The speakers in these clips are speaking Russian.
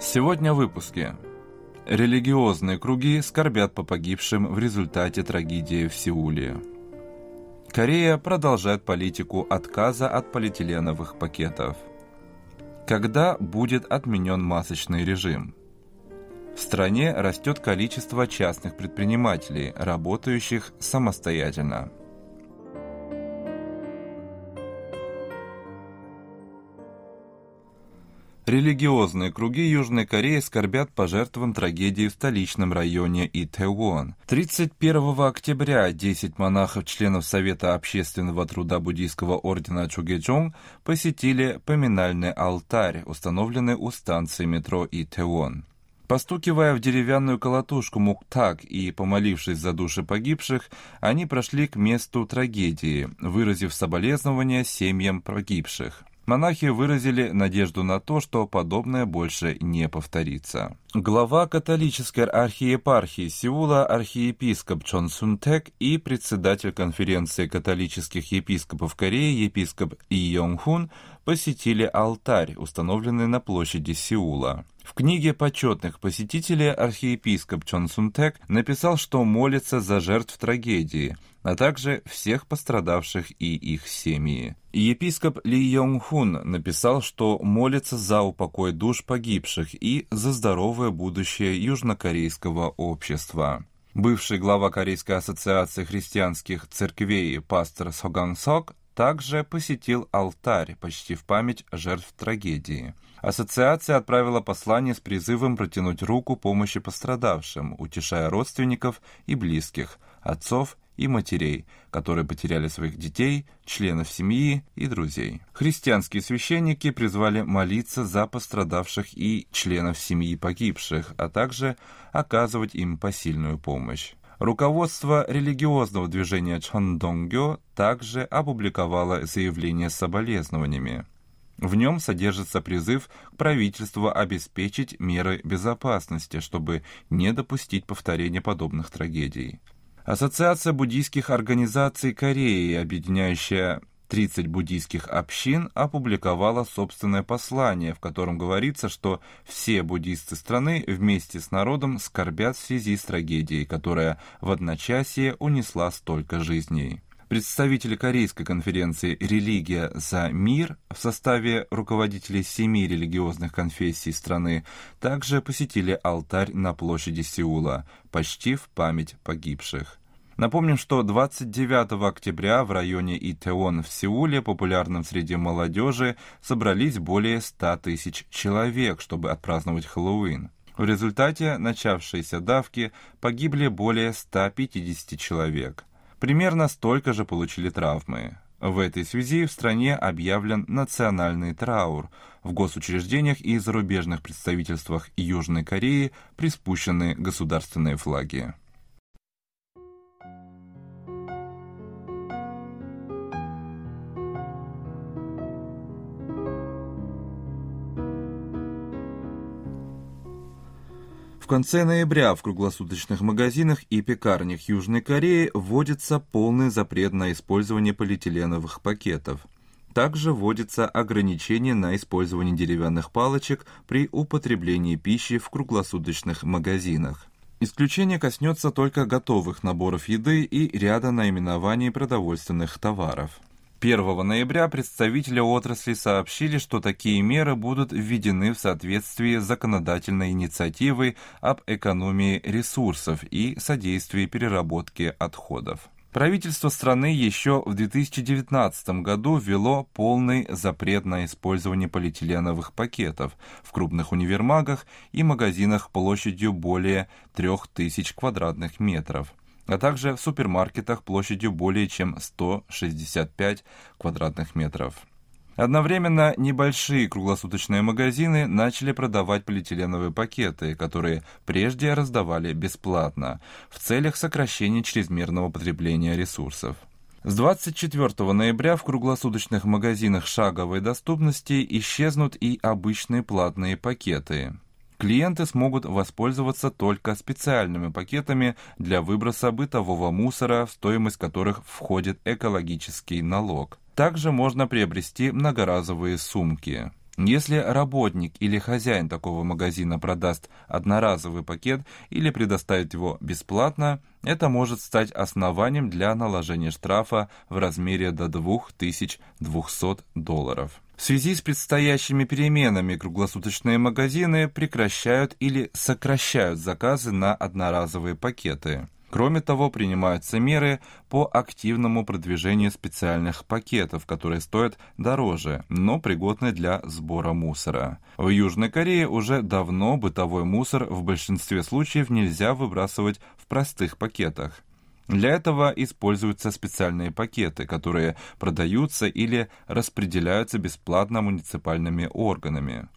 Сегодня в выпуске. Религиозные круги скорбят по погибшим в результате трагедии в Сеуле. Корея продолжает политику отказа от полиэтиленовых пакетов. Когда будет отменен масочный режим? В стране растет количество частных предпринимателей, работающих самостоятельно. Религиозные круги Южной Кореи скорбят по жертвам трагедии в столичном районе Итэвон. 31 октября 10 монахов-членов Совета общественного труда буддийского ордена Чугечонг посетили поминальный алтарь, установленный у станции метро Итэвон. Постукивая в деревянную колотушку муктак и помолившись за души погибших, они прошли к месту трагедии, выразив соболезнования семьям погибших. Монахи выразили надежду на то, что подобное больше не повторится. Глава католической архиепархии Сеула архиепископ Чон Сунтек и председатель конференции католических епископов Кореи епископ И Йонг Хун посетили алтарь, установленный на площади Сеула. В книге почетных посетителей архиепископ Чон Сунтек написал, что молится за жертв трагедии, а также всех пострадавших и их семьи. Епископ Ли Йонг Хун написал, что молится за упокой душ погибших и за здоровое будущее южнокорейского общества. Бывший глава Корейской ассоциации христианских церквей пастор Соган Сок также посетил алтарь почти в память жертв трагедии. Ассоциация отправила послание с призывом протянуть руку помощи пострадавшим, утешая родственников и близких, отцов и матерей, которые потеряли своих детей, членов семьи и друзей. Христианские священники призвали молиться за пострадавших и членов семьи погибших, а также оказывать им посильную помощь. Руководство религиозного движения Чондонгё также опубликовало заявление с соболезнованиями. В нем содержится призыв к правительству обеспечить меры безопасности, чтобы не допустить повторения подобных трагедий. Ассоциация буддийских организаций Кореи, объединяющая 30 буддийских общин опубликовала собственное послание, в котором говорится, что все буддисты страны вместе с народом скорбят в связи с трагедией, которая в одночасье унесла столько жизней. Представители Корейской конференции «Религия за мир» в составе руководителей семи религиозных конфессий страны также посетили алтарь на площади Сеула, почти в память погибших. Напомним, что 29 октября в районе Итеон в Сеуле, популярном среди молодежи, собрались более 100 тысяч человек, чтобы отпраздновать Хэллоуин. В результате начавшейся давки погибли более 150 человек. Примерно столько же получили травмы. В этой связи в стране объявлен национальный траур. В госучреждениях и зарубежных представительствах Южной Кореи приспущены государственные флаги. Конце ноября в круглосуточных магазинах и пекарнях Южной Кореи вводится полный запрет на использование полиэтиленовых пакетов. Также вводится ограничение на использование деревянных палочек при употреблении пищи в круглосуточных магазинах. Исключение коснется только готовых наборов еды и ряда наименований продовольственных товаров. 1 ноября представители отрасли сообщили, что такие меры будут введены в соответствии с законодательной инициативой об экономии ресурсов и содействии переработке отходов. Правительство страны еще в 2019 году ввело полный запрет на использование полиэтиленовых пакетов в крупных универмагах и магазинах площадью более 3000 квадратных метров а также в супермаркетах площадью более чем 165 квадратных метров. Одновременно небольшие круглосуточные магазины начали продавать полиэтиленовые пакеты, которые прежде раздавали бесплатно, в целях сокращения чрезмерного потребления ресурсов. С 24 ноября в круглосуточных магазинах шаговой доступности исчезнут и обычные платные пакеты. Клиенты смогут воспользоваться только специальными пакетами для выброса бытового мусора, в стоимость которых входит экологический налог. Также можно приобрести многоразовые сумки. Если работник или хозяин такого магазина продаст одноразовый пакет или предоставит его бесплатно, это может стать основанием для наложения штрафа в размере до 2200 долларов. В связи с предстоящими переменами круглосуточные магазины прекращают или сокращают заказы на одноразовые пакеты. Кроме того, принимаются меры по активному продвижению специальных пакетов, которые стоят дороже, но пригодны для сбора мусора. В Южной Корее уже давно бытовой мусор в большинстве случаев нельзя выбрасывать в простых пакетах. Для этого используются специальные пакеты, которые продаются или распределяются бесплатно муниципальными органами.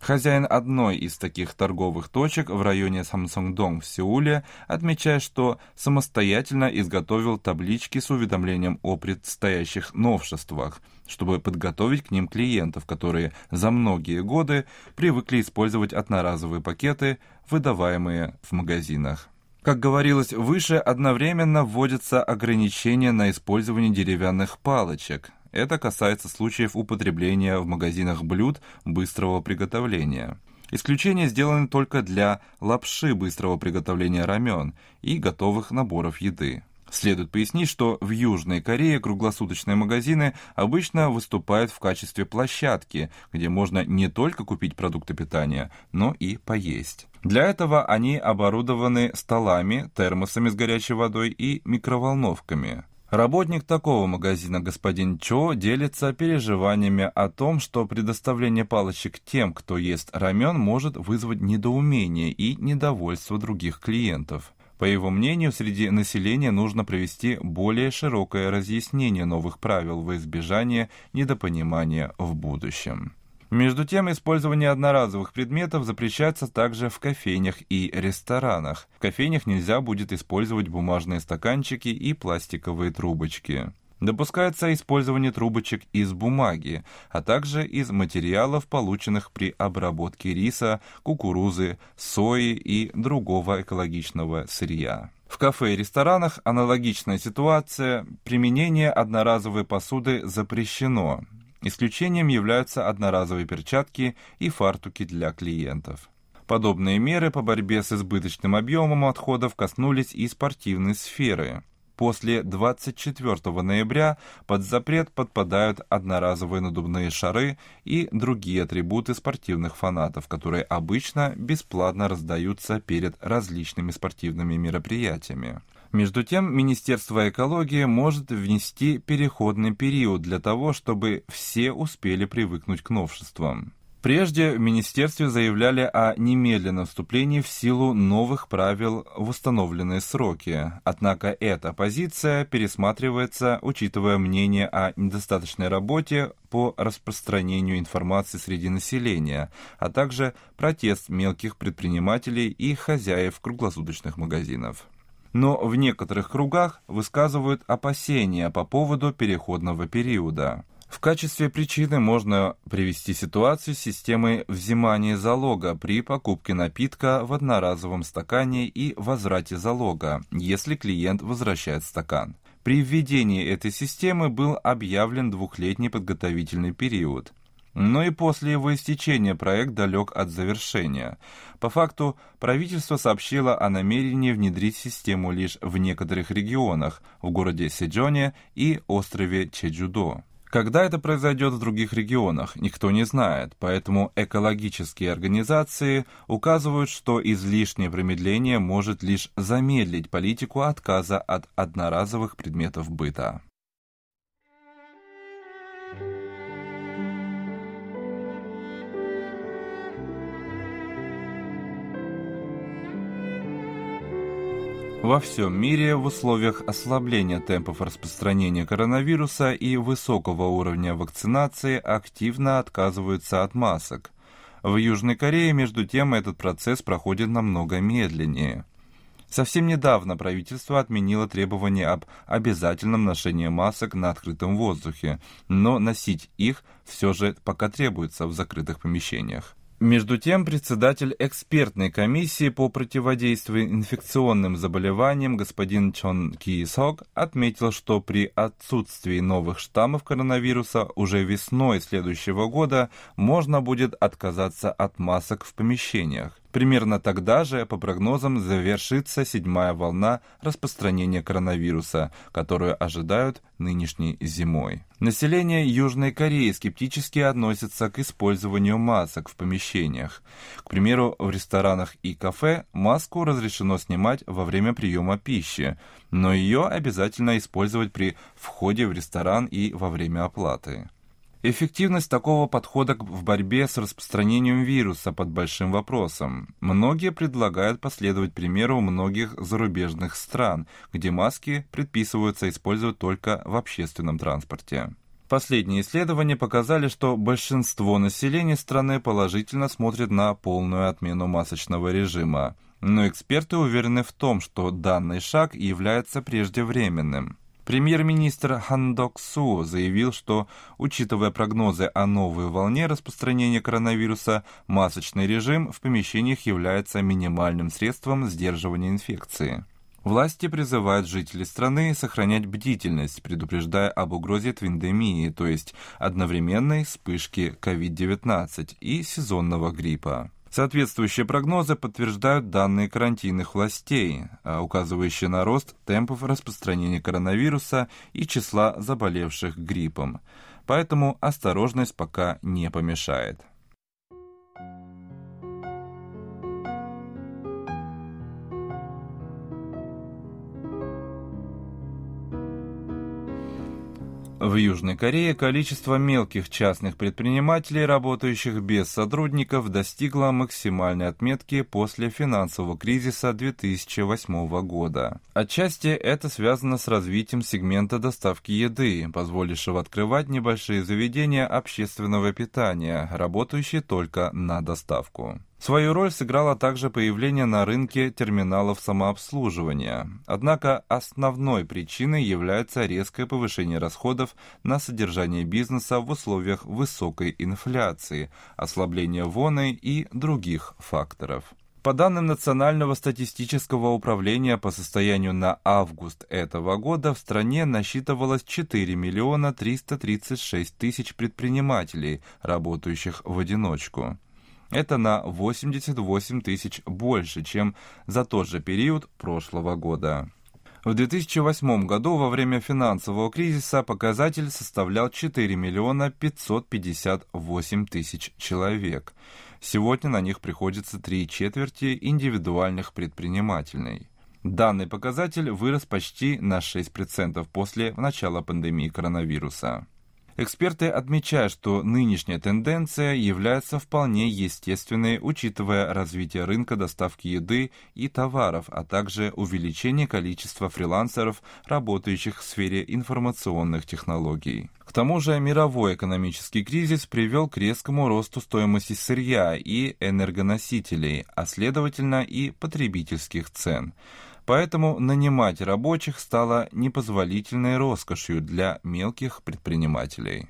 Хозяин одной из таких торговых точек в районе Самсунгдong в Сеуле отмечает, что самостоятельно изготовил таблички с уведомлением о предстоящих новшествах, чтобы подготовить к ним клиентов, которые за многие годы привыкли использовать одноразовые пакеты, выдаваемые в магазинах. Как говорилось выше, одновременно вводятся ограничения на использование деревянных палочек, это касается случаев употребления в магазинах блюд быстрого приготовления. Исключения сделаны только для лапши быстрого приготовления рамен и готовых наборов еды. Следует пояснить, что в Южной Корее круглосуточные магазины обычно выступают в качестве площадки, где можно не только купить продукты питания, но и поесть. Для этого они оборудованы столами, термосами с горячей водой и микроволновками. Работник такого магазина, господин Чо, делится переживаниями о том, что предоставление палочек тем, кто ест рамен, может вызвать недоумение и недовольство других клиентов. По его мнению, среди населения нужно провести более широкое разъяснение новых правил во избежание недопонимания в будущем. Между тем, использование одноразовых предметов запрещается также в кофейнях и ресторанах. В кофейнях нельзя будет использовать бумажные стаканчики и пластиковые трубочки. Допускается использование трубочек из бумаги, а также из материалов, полученных при обработке риса, кукурузы, сои и другого экологичного сырья. В кафе и ресторанах аналогичная ситуация. Применение одноразовой посуды запрещено. Исключением являются одноразовые перчатки и фартуки для клиентов. Подобные меры по борьбе с избыточным объемом отходов коснулись и спортивной сферы. После 24 ноября под запрет подпадают одноразовые надувные шары и другие атрибуты спортивных фанатов, которые обычно бесплатно раздаются перед различными спортивными мероприятиями. Между тем, Министерство экологии может внести переходный период для того, чтобы все успели привыкнуть к новшествам. Прежде в Министерстве заявляли о немедленном вступлении в силу новых правил в установленные сроки, однако эта позиция пересматривается, учитывая мнение о недостаточной работе по распространению информации среди населения, а также протест мелких предпринимателей и хозяев круглосуточных магазинов но в некоторых кругах высказывают опасения по поводу переходного периода. В качестве причины можно привести ситуацию с системой взимания залога при покупке напитка в одноразовом стакане и возврате залога, если клиент возвращает стакан. При введении этой системы был объявлен двухлетний подготовительный период. Но и после его истечения проект далек от завершения. По факту, правительство сообщило о намерении внедрить систему лишь в некоторых регионах, в городе Сиджоне и острове Чеджудо. Когда это произойдет в других регионах, никто не знает, поэтому экологические организации указывают, что излишнее промедление может лишь замедлить политику отказа от одноразовых предметов быта. Во всем мире в условиях ослабления темпов распространения коронавируса и высокого уровня вакцинации активно отказываются от масок. В Южной Корее, между тем, этот процесс проходит намного медленнее. Совсем недавно правительство отменило требование об обязательном ношении масок на открытом воздухе, но носить их все же пока требуется в закрытых помещениях. Между тем, председатель экспертной комиссии по противодействию инфекционным заболеваниям господин Чон Ки Сок отметил, что при отсутствии новых штаммов коронавируса уже весной следующего года можно будет отказаться от масок в помещениях. Примерно тогда же, по прогнозам, завершится седьмая волна распространения коронавируса, которую ожидают нынешней зимой. Население Южной Кореи скептически относится к использованию масок в помещениях. К примеру, в ресторанах и кафе маску разрешено снимать во время приема пищи, но ее обязательно использовать при входе в ресторан и во время оплаты. Эффективность такого подхода в борьбе с распространением вируса под большим вопросом. Многие предлагают последовать примеру многих зарубежных стран, где маски предписываются использовать только в общественном транспорте. Последние исследования показали, что большинство населения страны положительно смотрит на полную отмену масочного режима, но эксперты уверены в том, что данный шаг является преждевременным. Премьер-министр Хан Док Су заявил, что, учитывая прогнозы о новой волне распространения коронавируса, масочный режим в помещениях является минимальным средством сдерживания инфекции. Власти призывают жителей страны сохранять бдительность, предупреждая об угрозе твиндемии, то есть одновременной вспышки COVID-19 и сезонного гриппа. Соответствующие прогнозы подтверждают данные карантинных властей, а, указывающие на рост темпов распространения коронавируса и числа заболевших гриппом. Поэтому осторожность пока не помешает. В Южной Корее количество мелких частных предпринимателей, работающих без сотрудников, достигло максимальной отметки после финансового кризиса 2008 года. Отчасти это связано с развитием сегмента доставки еды, позволившего открывать небольшие заведения общественного питания, работающие только на доставку. Свою роль сыграло также появление на рынке терминалов самообслуживания. Однако основной причиной является резкое повышение расходов на содержание бизнеса в условиях высокой инфляции, ослабления воны и других факторов. По данным Национального статистического управления по состоянию на август этого года в стране насчитывалось 4 миллиона 336 тысяч предпринимателей, работающих в одиночку. Это на 88 тысяч больше, чем за тот же период прошлого года. В 2008 году во время финансового кризиса показатель составлял 4 миллиона 558 тысяч человек. Сегодня на них приходится три четверти индивидуальных предпринимателей. Данный показатель вырос почти на 6% после начала пандемии коронавируса. Эксперты отмечают, что нынешняя тенденция является вполне естественной, учитывая развитие рынка доставки еды и товаров, а также увеличение количества фрилансеров, работающих в сфере информационных технологий. К тому же мировой экономический кризис привел к резкому росту стоимости сырья и энергоносителей, а следовательно и потребительских цен. Поэтому нанимать рабочих стало непозволительной роскошью для мелких предпринимателей.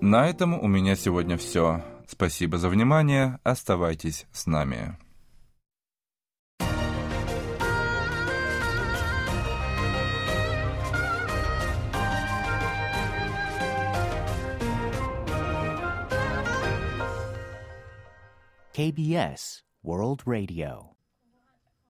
На этом у меня сегодня все. Спасибо за внимание. Оставайтесь с нами. KBS World Radio.